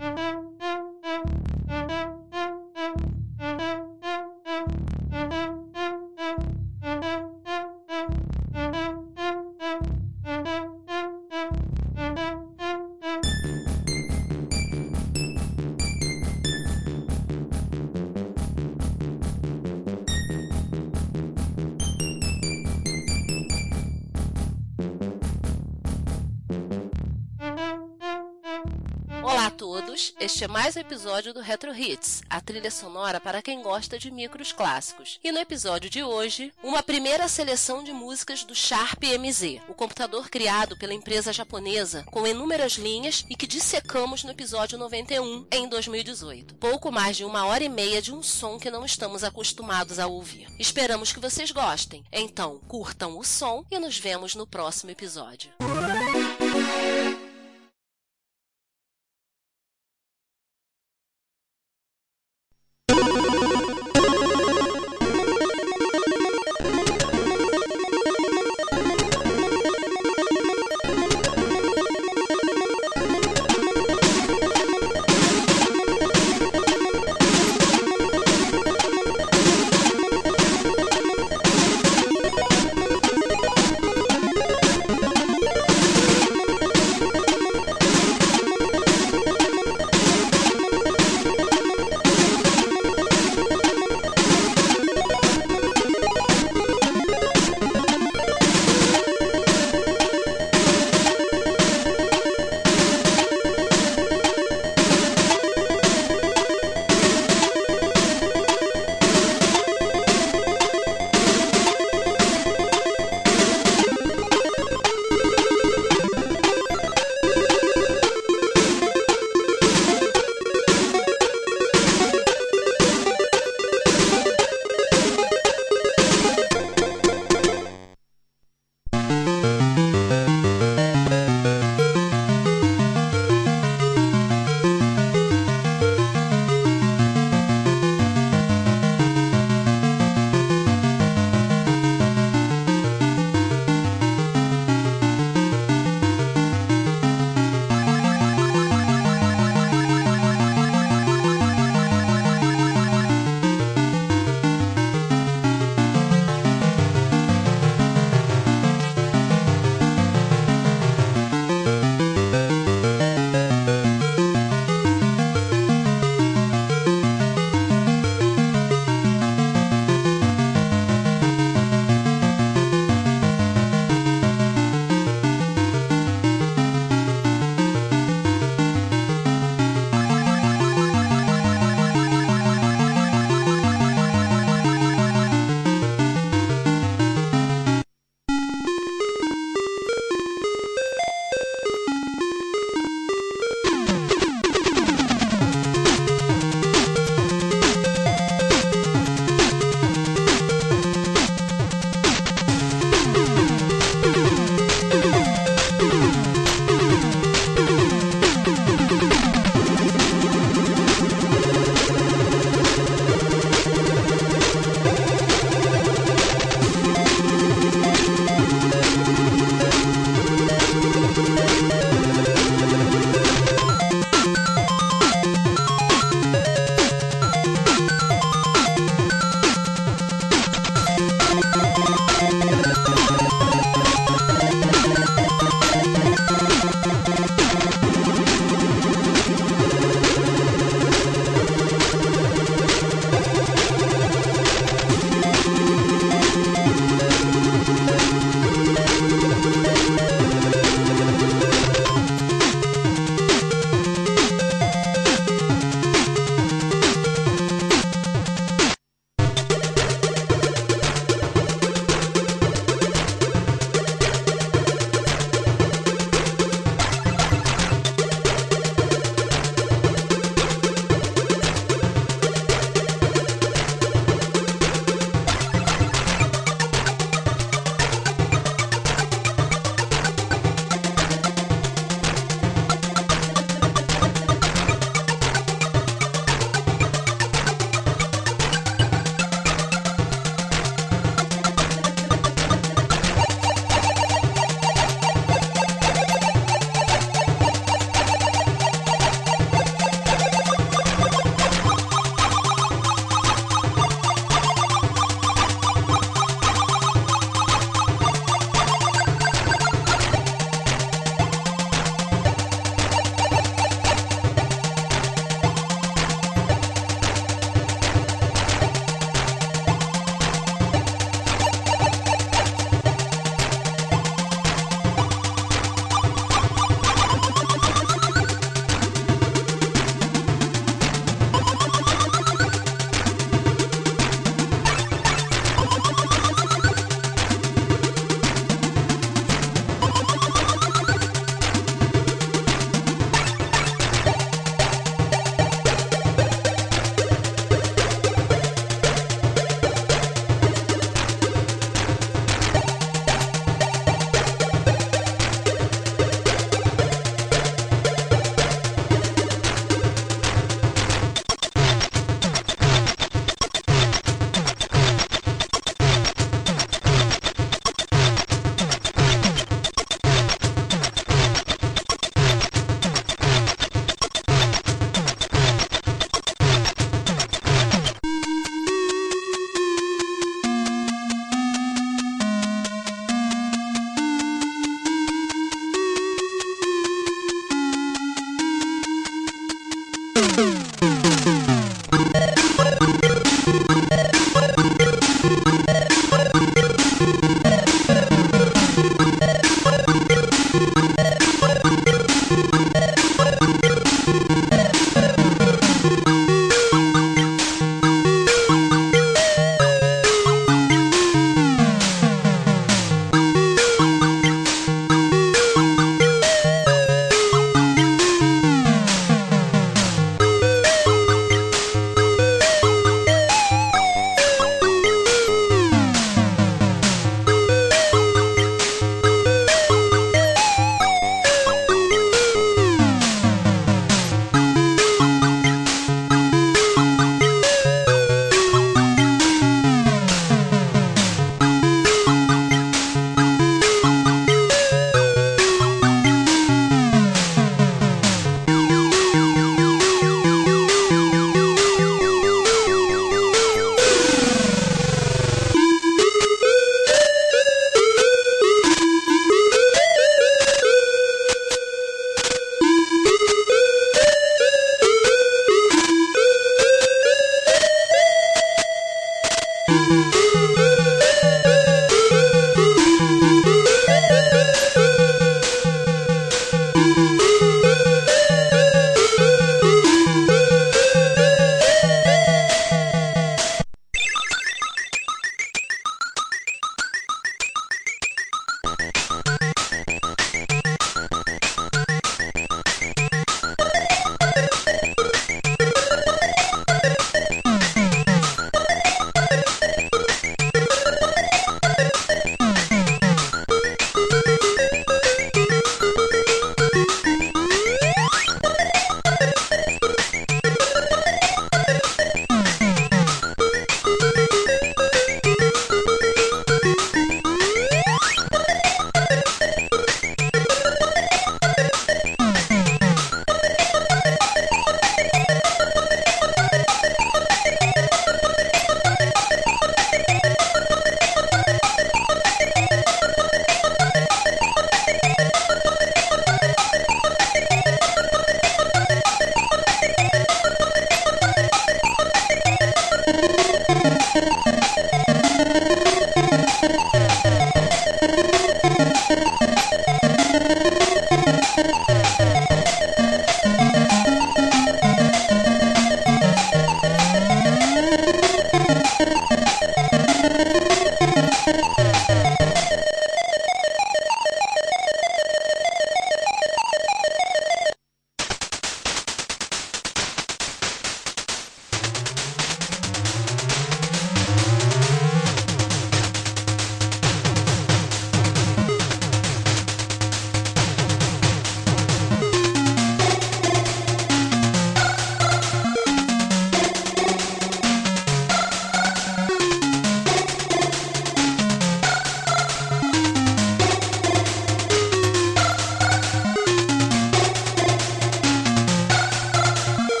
Thank you. Este é mais um episódio do Retro Hits, a trilha sonora para quem gosta de micros clássicos. E no episódio de hoje, uma primeira seleção de músicas do Sharp MZ, o computador criado pela empresa japonesa com inúmeras linhas e que dissecamos no episódio 91 em 2018. Pouco mais de uma hora e meia de um som que não estamos acostumados a ouvir. Esperamos que vocês gostem. Então, curtam o som e nos vemos no próximo episódio.